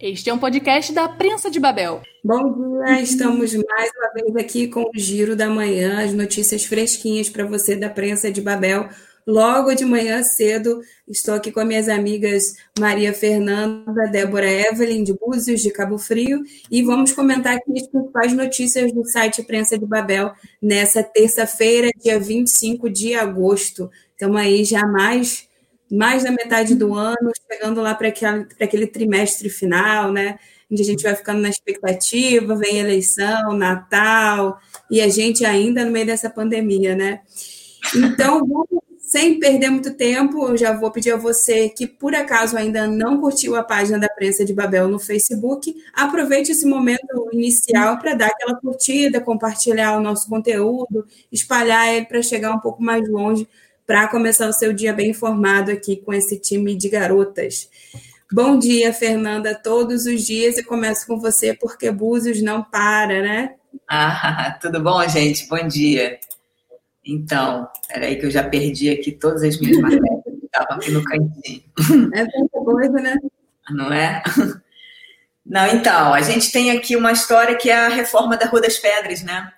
Este é um podcast da Prensa de Babel. Bom dia, estamos mais uma vez aqui com o Giro da Manhã, as notícias fresquinhas para você da Prensa de Babel. Logo de manhã cedo, estou aqui com minhas amigas Maria Fernanda, Débora Evelyn, de Búzios, de Cabo Frio, e vamos comentar aqui as principais notícias do site Prensa de Babel nessa terça-feira, dia 25 de agosto. Estamos aí já mais mais da metade do ano, chegando lá para aquele, trimestre final, né? Onde a gente vai ficando na expectativa, vem eleição, Natal, e a gente ainda no meio dessa pandemia, né? Então, sem perder muito tempo, eu já vou pedir a você que, por acaso, ainda não curtiu a página da Prensa de Babel no Facebook, aproveite esse momento inicial para dar aquela curtida, compartilhar o nosso conteúdo, espalhar ele para chegar um pouco mais longe para começar o seu dia bem informado aqui com esse time de garotas. Bom dia, Fernanda, todos os dias e começo com você porque Búzios não para, né? Ah, tudo bom, gente? Bom dia. Então, peraí que eu já perdi aqui todas as minhas matérias que estavam aqui no cantinho. É tanta coisa, né? Não é? Não, então, a gente tem aqui uma história que é a reforma da Rua das Pedras, né?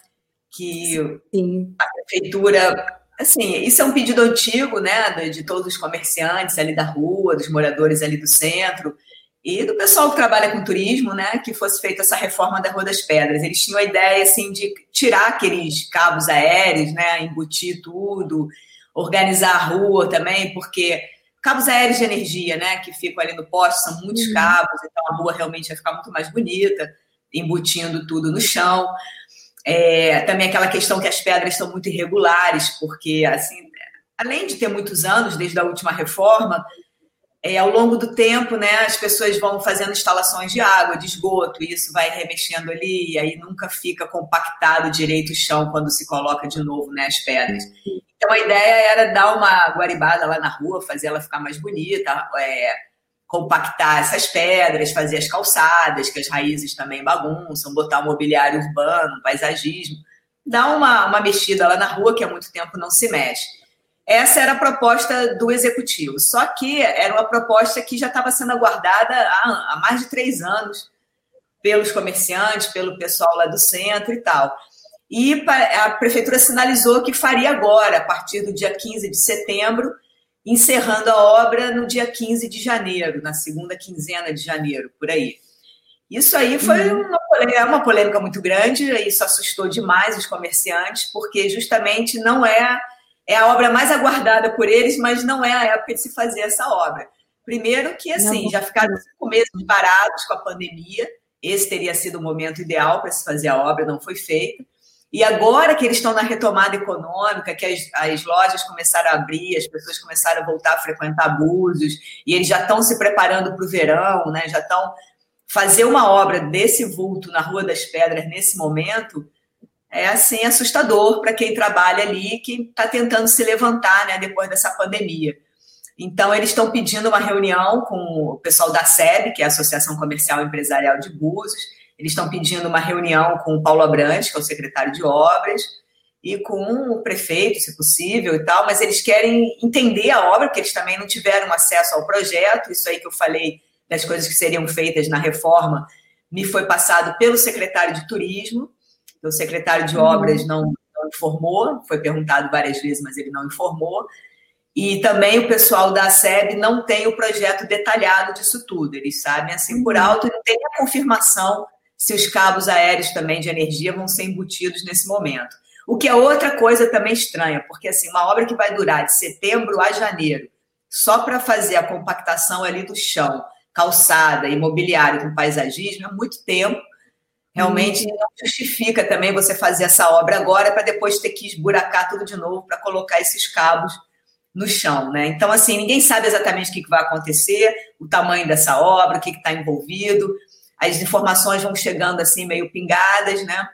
Que Sim. a prefeitura Assim, isso é um pedido antigo, né, de todos os comerciantes ali da rua, dos moradores ali do centro e do pessoal que trabalha com turismo, né, que fosse feita essa reforma da Rua das Pedras. Eles tinham a ideia, assim, de tirar aqueles cabos aéreos, né, embutir tudo, organizar a rua também, porque cabos aéreos de energia, né, que ficam ali no poste, são muitos uhum. cabos, então a rua realmente vai ficar muito mais bonita, embutindo tudo no chão. É, também aquela questão que as pedras são muito irregulares, porque, assim, além de ter muitos anos desde a última reforma, é, ao longo do tempo, né, as pessoas vão fazendo instalações de água, de esgoto, e isso vai remexendo ali, e aí nunca fica compactado direito o chão quando se coloca de novo né, as pedras. Então a ideia era dar uma guaribada lá na rua, fazer ela ficar mais bonita, é, compactar essas pedras, fazer as calçadas, que as raízes também bagunçam, botar o mobiliário urbano, paisagismo, dar uma, uma mexida lá na rua, que há muito tempo não se mexe. Essa era a proposta do executivo, só que era uma proposta que já estava sendo aguardada há, há mais de três anos pelos comerciantes, pelo pessoal lá do centro e tal. E a prefeitura sinalizou que faria agora, a partir do dia 15 de setembro, encerrando a obra no dia 15 de janeiro, na segunda quinzena de janeiro, por aí. Isso aí foi uhum. uma, polêmica, uma polêmica muito grande, isso assustou demais os comerciantes, porque justamente não é, é a obra mais aguardada por eles, mas não é a época de se fazer essa obra. Primeiro que, assim, já ficaram cinco meses parados com a pandemia, esse teria sido o momento ideal para se fazer a obra, não foi feita. E agora que eles estão na retomada econômica, que as, as, lojas começaram a abrir, as pessoas começaram a voltar a frequentar Búzios, e eles já estão se preparando para o verão, né? já estão. Fazer uma obra desse vulto na Rua das Pedras nesse momento é assim assustador para quem trabalha ali que está tentando se levantar né, depois dessa pandemia. Então, eles estão pedindo uma reunião com o pessoal da SEB, que é a Associação Comercial e Empresarial de Búzios, eles estão pedindo uma reunião com o Paulo Abrantes, que é o secretário de obras, e com o prefeito, se possível e tal, mas eles querem entender a obra, porque eles também não tiveram acesso ao projeto. Isso aí que eu falei das coisas que seriam feitas na reforma me foi passado pelo secretário de turismo. O secretário de obras não, não informou, foi perguntado várias vezes, mas ele não informou. E também o pessoal da SEB não tem o projeto detalhado disso tudo. Eles sabem assim por uhum. alto e não tem a confirmação se os cabos aéreos também de energia vão ser embutidos nesse momento. O que é outra coisa também estranha, porque assim, uma obra que vai durar de setembro a janeiro, só para fazer a compactação ali do chão, calçada, imobiliário com paisagismo, é muito tempo. Realmente hum. não justifica também você fazer essa obra agora para depois ter que esburacar tudo de novo para colocar esses cabos no chão, né? Então, assim, ninguém sabe exatamente o que vai acontecer, o tamanho dessa obra, o que está envolvido as informações vão chegando assim meio pingadas, né?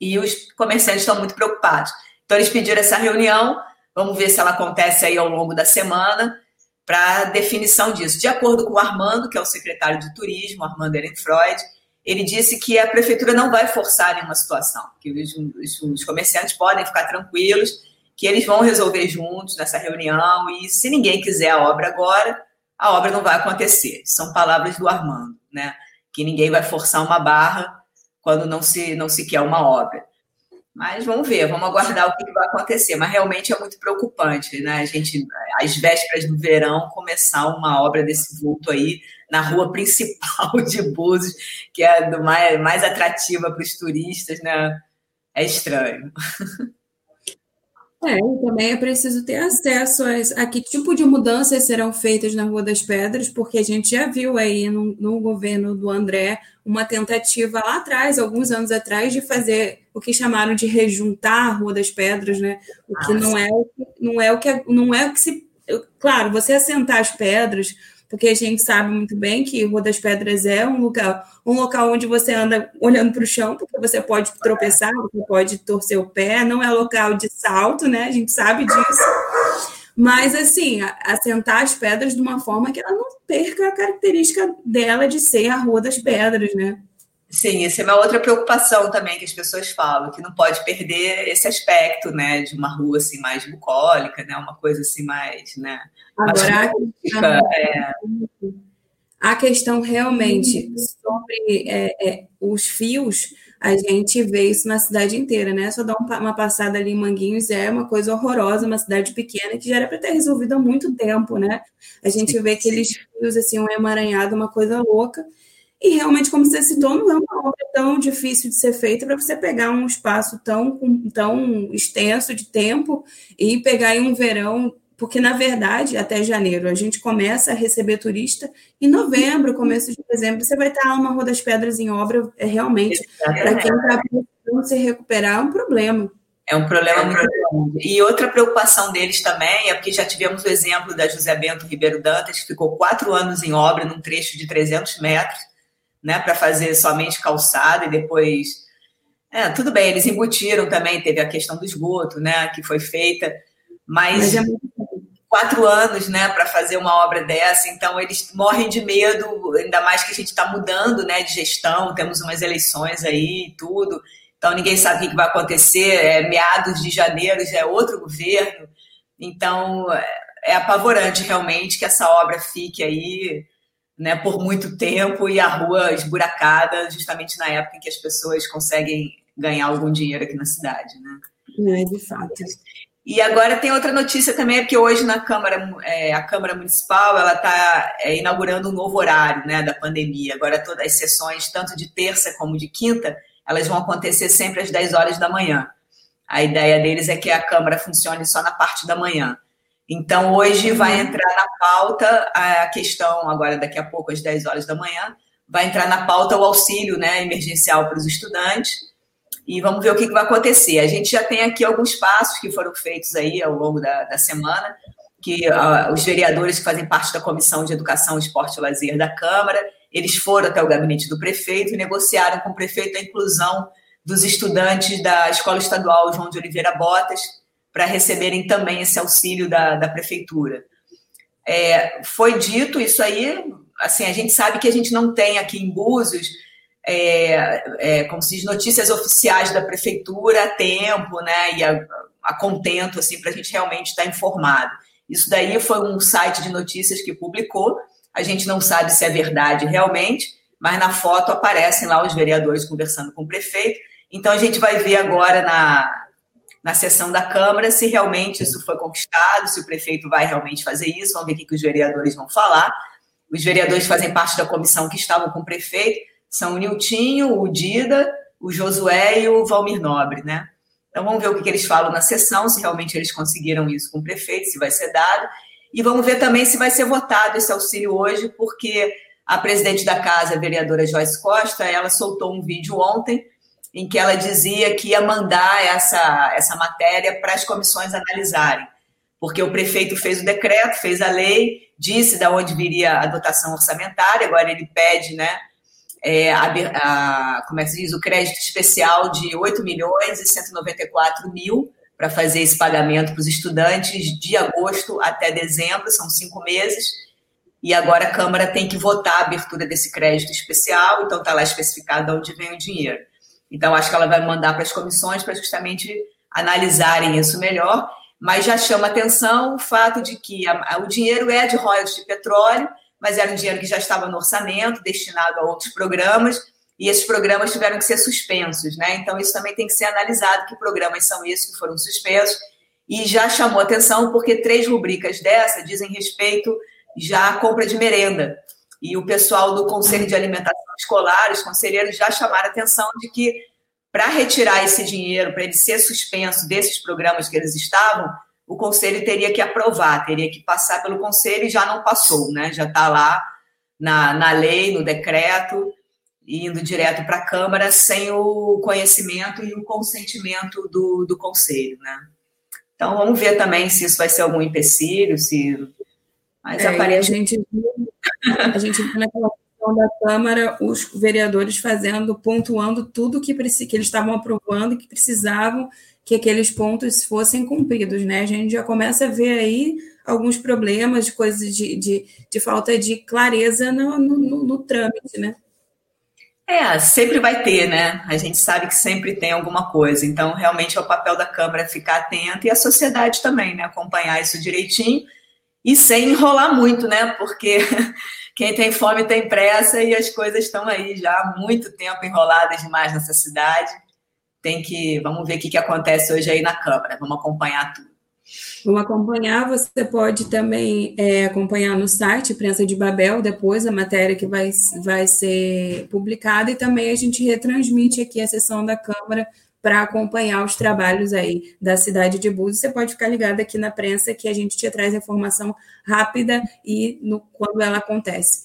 E os comerciantes estão muito preocupados. Então eles pediram essa reunião, vamos ver se ela acontece aí ao longo da semana para definição disso. De acordo com o Armando, que é o secretário de turismo, Armando Ehrenfreud, ele disse que a prefeitura não vai forçar nenhuma situação, que os, os, os comerciantes podem ficar tranquilos, que eles vão resolver juntos nessa reunião e se ninguém quiser a obra agora, a obra não vai acontecer. São palavras do Armando. né? Que ninguém vai forçar uma barra quando não se, não se quer uma obra. Mas vamos ver, vamos aguardar o que vai acontecer. Mas realmente é muito preocupante, né? A gente, às vésperas do verão, começar uma obra desse vulto aí na rua principal de Búzios, que é do mais, mais atrativa para os turistas, né? É estranho. É, e também é preciso ter acesso a, a, que tipo de mudanças serão feitas na Rua das Pedras, porque a gente já viu aí no, no, governo do André uma tentativa lá atrás, alguns anos atrás, de fazer o que chamaram de rejuntar a Rua das Pedras, né? O que ah, não é, não é o que não é o que se. Claro, você assentar as pedras porque a gente sabe muito bem que Rua das Pedras é um local, um local onde você anda olhando para o chão, porque você pode tropeçar, você pode torcer o pé, não é local de salto, né? A gente sabe disso. Mas, assim, assentar as pedras de uma forma que ela não perca a característica dela de ser a Rua das Pedras, né? Sim, essa é uma outra preocupação também que as pessoas falam, que não pode perder esse aspecto, né, de uma rua assim mais bucólica, né, uma coisa assim mais, né, Agora, a, é... a questão realmente sobre é, é, os fios, a gente vê isso na cidade inteira, né? Só dar uma passada ali em Manguinhos é uma coisa horrorosa, uma cidade pequena que já era para ter resolvido há muito tempo, né? A gente vê aqueles fios assim, um emaranhado, uma coisa louca. E realmente, como você citou, não é uma obra tão difícil de ser feita para você pegar um espaço tão, tão extenso de tempo e pegar em um verão, porque na verdade, até janeiro, a gente começa a receber turista, em novembro, começo de dezembro, você vai estar uma Rua das Pedras em obra, é realmente, para quem está precisando se recuperar, é um problema. É um problema muito grande. E outra preocupação deles também é porque já tivemos o exemplo da José Bento Ribeiro Dantas, que ficou quatro anos em obra num trecho de 300 metros, né, para fazer somente calçada e depois. É, tudo bem, eles embutiram também, teve a questão do esgoto, né, que foi feita, mas, mas é quatro anos, né, para fazer uma obra dessa, então eles morrem de medo, ainda mais que a gente está mudando, né, de gestão, temos umas eleições aí e tudo, então ninguém sabe o que vai acontecer, é meados de janeiro já é outro governo, então é apavorante realmente que essa obra fique aí né, por muito tempo e a rua esburacada, justamente na época em que as pessoas conseguem ganhar algum dinheiro aqui na cidade, né? É, de fato. E agora tem outra notícia também, porque hoje na Câmara, é, a Câmara Municipal, ela está é, inaugurando um novo horário, né, da pandemia. Agora todas as sessões, tanto de terça como de quinta, elas vão acontecer sempre às 10 horas da manhã. A ideia deles é que a Câmara funcione só na parte da manhã. Então, hoje vai uhum. entrar na pauta a questão, agora daqui a pouco, às 10 horas da manhã, vai entrar na pauta o auxílio né, emergencial para os estudantes. E vamos ver o que, que vai acontecer. A gente já tem aqui alguns passos que foram feitos aí ao longo da, da semana, que uh, os vereadores que fazem parte da Comissão de Educação, Esporte e Lazer da Câmara, eles foram até o gabinete do prefeito e negociaram com o prefeito a inclusão dos estudantes da Escola Estadual João de Oliveira Botas, para receberem também esse auxílio da, da prefeitura. É, foi dito isso aí, assim, a gente sabe que a gente não tem aqui em Búzios, é, é, como se diz, notícias oficiais da prefeitura a tempo, né, e a, a contento, assim, para a gente realmente estar informado. Isso daí foi um site de notícias que publicou, a gente não sabe se é verdade realmente, mas na foto aparecem lá os vereadores conversando com o prefeito, então a gente vai ver agora na, na sessão da Câmara se realmente isso foi conquistado, se o prefeito vai realmente fazer isso, vamos ver o que os vereadores vão falar. Os vereadores fazem parte da comissão que estavam com o prefeito, são o Niltinho, o Dida, o Josué e o Valmir Nobre, né? Então vamos ver o que eles falam na sessão, se realmente eles conseguiram isso com o prefeito, se vai ser dado. E vamos ver também se vai ser votado esse auxílio hoje, porque a presidente da casa, a vereadora Joyce Costa, ela soltou um vídeo ontem em que ela dizia que ia mandar essa, essa matéria para as comissões analisarem, porque o prefeito fez o decreto, fez a lei, disse de onde viria a dotação orçamentária, agora ele pede, né, é, a, a, como é que se diz, o crédito especial de 8 milhões e 194 mil para fazer esse pagamento para os estudantes de agosto até dezembro, são cinco meses, e agora a Câmara tem que votar a abertura desse crédito especial, então está lá especificado de onde vem o dinheiro. Então, acho que ela vai mandar para as comissões para justamente analisarem isso melhor, mas já chama atenção o fato de que a, a, o dinheiro é de royalties de petróleo, mas era um dinheiro que já estava no orçamento, destinado a outros programas, e esses programas tiveram que ser suspensos, né? Então, isso também tem que ser analisado, que programas são esses que foram suspensos, e já chamou atenção porque três rubricas dessa dizem respeito já à compra de merenda. E o pessoal do Conselho de Alimentação Escolar, os conselheiros já chamaram atenção de que para retirar esse dinheiro, para ele ser suspenso desses programas que eles estavam, o conselho teria que aprovar, teria que passar pelo conselho e já não passou, né? Já está lá na, na lei, no decreto, indo direto para a Câmara sem o conhecimento e o consentimento do, do conselho, né? Então vamos ver também se isso vai ser algum empecilho, se. Mas é, aparentemente. A gente viu, a gente viu naquela sessão da Câmara os vereadores fazendo, pontuando tudo que, que eles estavam aprovando e que precisavam que aqueles pontos fossem cumpridos, né? A gente já começa a ver aí alguns problemas, de coisas de, de, de falta de clareza no, no, no, no trâmite, né? É, sempre vai ter, né? A gente sabe que sempre tem alguma coisa. Então, realmente é o papel da Câmara ficar atenta e a sociedade também, né? Acompanhar isso direitinho e sem enrolar muito, né? Porque quem tem fome tem pressa e as coisas estão aí já há muito tempo enroladas demais nessa cidade. Tem que, vamos ver o que, acontece hoje aí na Câmara. Vamos acompanhar tudo. Vamos acompanhar. Você pode também é, acompanhar no site Prensa de Babel, depois a matéria que vai, vai ser publicada, e também a gente retransmite aqui a sessão da Câmara para acompanhar os trabalhos aí da cidade de Búzios. Você pode ficar ligado aqui na prensa que a gente te traz informação rápida e no, quando ela acontece.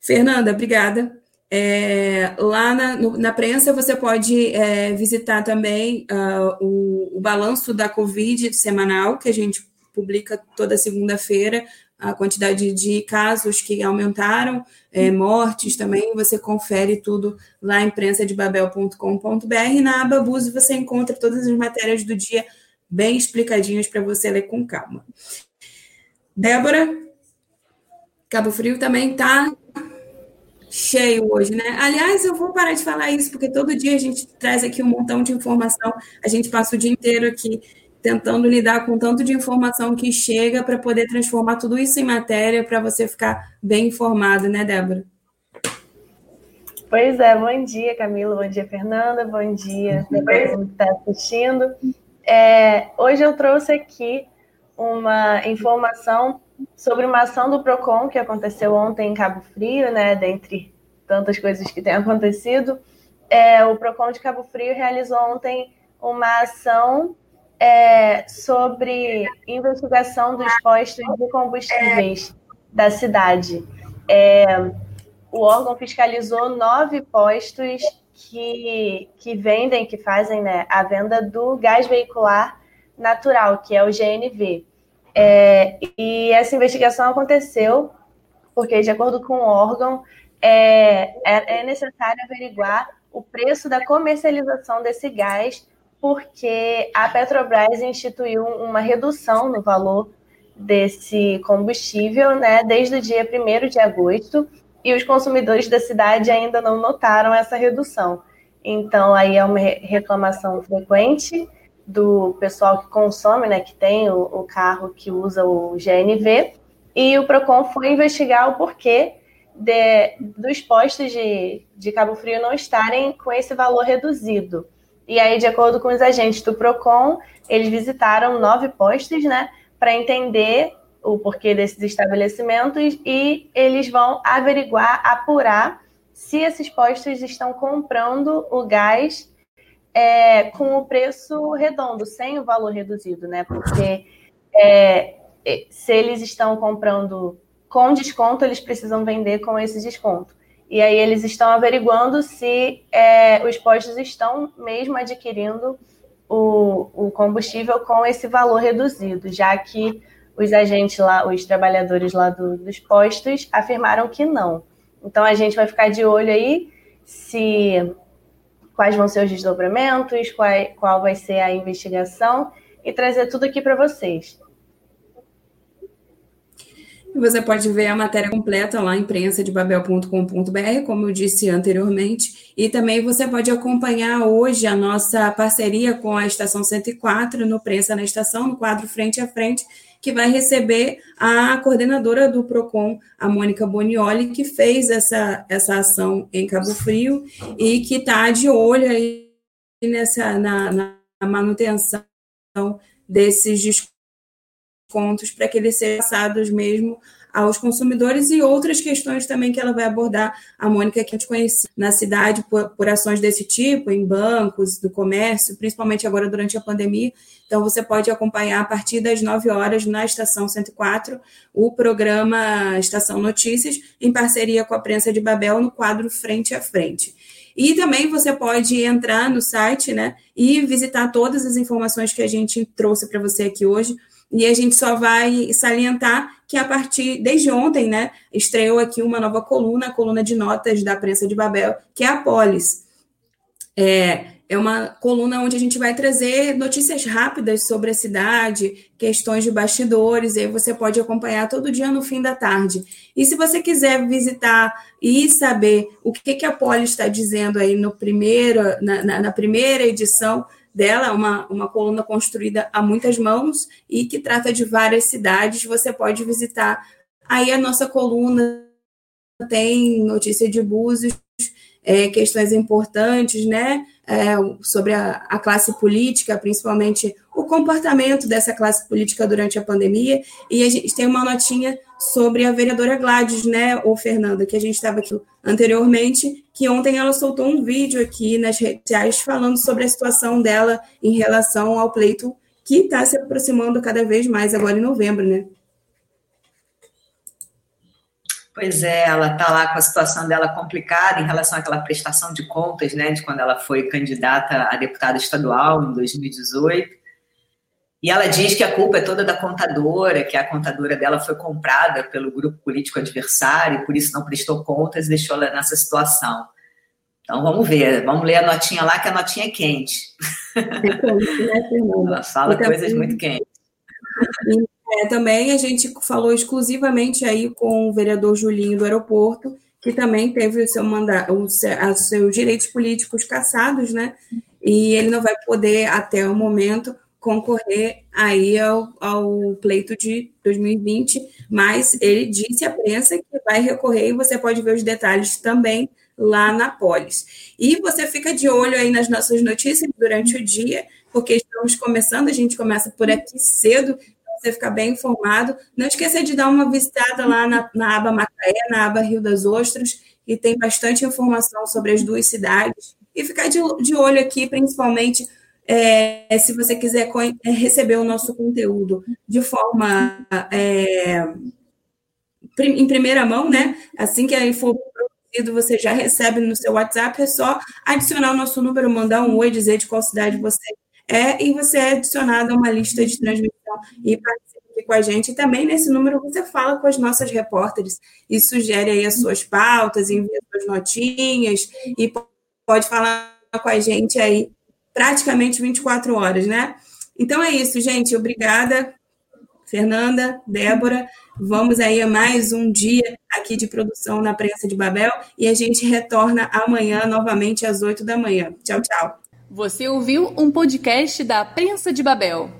Fernanda, obrigada. É, lá na, no, na, prensa você pode é, visitar também uh, o, o, balanço da Covid semanal, que a gente publica toda segunda-feira, a quantidade de casos que aumentaram, é, mortes também, você confere tudo lá em prensadebabel.com.br. Na aba Buse você encontra todas as matérias do dia bem explicadinhas para você ler com calma. Débora, Cabo Frio também está cheio hoje, né? Aliás, eu vou parar de falar isso, porque todo dia a gente traz aqui um montão de informação, a gente passa o dia inteiro aqui tentando lidar com tanto de informação que chega para poder transformar tudo isso em matéria para você ficar bem informado, né, Débora? Pois é, bom dia, Camila, bom dia, Fernanda, bom dia para todo mundo que está assistindo. É, hoje eu trouxe aqui uma informação sobre uma ação do PROCON que aconteceu ontem em Cabo Frio, né, dentre tantas coisas que têm acontecido. É, o PROCON de Cabo Frio realizou ontem uma ação é, sobre investigação dos postos de combustíveis da cidade. É, o órgão fiscalizou nove postos que, que vendem, que fazem né, a venda do gás veicular natural, que é o GNV. É, e essa investigação aconteceu porque, de acordo com o órgão, é, é, é necessário averiguar o preço da comercialização desse gás, porque a Petrobras instituiu uma redução no valor desse combustível né, desde o dia 1 de agosto, e os consumidores da cidade ainda não notaram essa redução. Então, aí é uma reclamação frequente do pessoal que consome, né, que tem o, o carro que usa o GNV, e o PROCON foi investigar o porquê de, dos postos de, de Cabo Frio não estarem com esse valor reduzido. E aí, de acordo com os agentes do PROCON, eles visitaram nove postos, né, para entender o porquê desses estabelecimentos e eles vão averiguar, apurar se esses postos estão comprando o gás é, com o preço redondo, sem o valor reduzido, né? Porque é, se eles estão comprando com desconto, eles precisam vender com esse desconto. E aí eles estão averiguando se é, os postos estão mesmo adquirindo o, o combustível com esse valor reduzido, já que os agentes lá, os trabalhadores lá do, dos postos afirmaram que não. Então a gente vai ficar de olho aí se quais vão ser os desdobramentos, qual, qual vai ser a investigação e trazer tudo aqui para vocês. Você pode ver a matéria completa lá em prensadebabel.com.br, como eu disse anteriormente, e também você pode acompanhar hoje a nossa parceria com a Estação 104 no Prensa na Estação, no quadro Frente a Frente, que vai receber a coordenadora do PROCON, a Mônica Bonioli, que fez essa, essa ação em Cabo Frio e que está de olho aí nessa, na, na manutenção desses descontos para que eles sejam passados mesmo aos consumidores e outras questões também que ela vai abordar, a Mônica, que a gente conhece na cidade por, por, ações desse tipo, em bancos, do comércio, principalmente agora durante a pandemia. Então, você pode acompanhar a partir das 9 horas na Estação 104 o programa Estação Notícias, em parceria com a Prensa de Babel, no quadro Frente a Frente. E também você pode entrar no site né, e visitar todas as informações que a gente trouxe para você aqui hoje e a gente só vai salientar que a partir, desde ontem, né, estreou aqui uma nova coluna, a coluna de notas da prensa de Babel, que é a Polis. É, é uma coluna onde a gente vai trazer notícias rápidas sobre a cidade, questões de bastidores, e aí você pode acompanhar todo dia no fim da tarde. E se você quiser visitar e saber o que, que a Polis está dizendo aí no primeiro, na, na, na primeira edição, dela, uma, uma coluna construída a muitas mãos e que trata de várias cidades. Você pode visitar aí a nossa coluna, tem notícia de Búzios, é, questões importantes, né? É, sobre a, a, classe política, principalmente o comportamento dessa classe política durante a pandemia. E a gente tem uma notinha sobre a vereadora Gladys, né, ou Fernanda, que a gente estava aqui anteriormente, que ontem ela soltou um vídeo aqui nas redes sociais falando sobre a situação dela em relação ao pleito que está se aproximando cada vez mais agora em novembro, né? Pois é, ela está lá com a situação dela complicada em relação àquela prestação de contas, né, de quando ela foi candidata a deputada estadual em 2018. E ela diz que a culpa é toda da contadora, que a contadora dela foi comprada pelo grupo político adversário, por isso não prestou contas e deixou ela nessa situação. Então vamos ver, vamos ler a notinha lá, que a notinha é quente. É quente né, ela fala coisas muito quentes. É, também a gente falou exclusivamente aí com o vereador Julinho do aeroporto, que também teve o seu mandato, os seus direitos políticos cassados, né? E ele não vai poder, até o momento, concorrer aí ao, ao pleito de 2020, mas ele disse à prensa que vai recorrer e você pode ver os detalhes também lá na Polis. E você fica de olho aí nas nossas notícias durante o dia, porque estamos começando, a gente começa por aqui cedo, para você ficar bem informado. Não esqueça de dar uma visitada lá na, na aba Macaé, na aba Rio das Ostras, que tem bastante informação sobre as duas cidades. E ficar de, de olho aqui, principalmente é, se você quiser é, receber o nosso conteúdo de forma é, em primeira mão, né? Assim que for produzido, você já recebe no seu WhatsApp, é só adicionar o nosso número, mandar um oi, dizer de qual cidade você é, e você é adicionado a uma lista de transmissão e participa com a gente. E também nesse número você fala com as nossas repórteres e sugere aí as suas pautas, envia suas notinhas e pode falar com a gente aí praticamente 24 horas, né? Então é isso, gente. Obrigada, Fernanda, Débora. Vamos aí a mais um dia aqui de produção na Prensa de Babel e a gente retorna amanhã novamente às 8 da manhã. Tchau, tchau. Você ouviu um podcast da Prensa de Babel.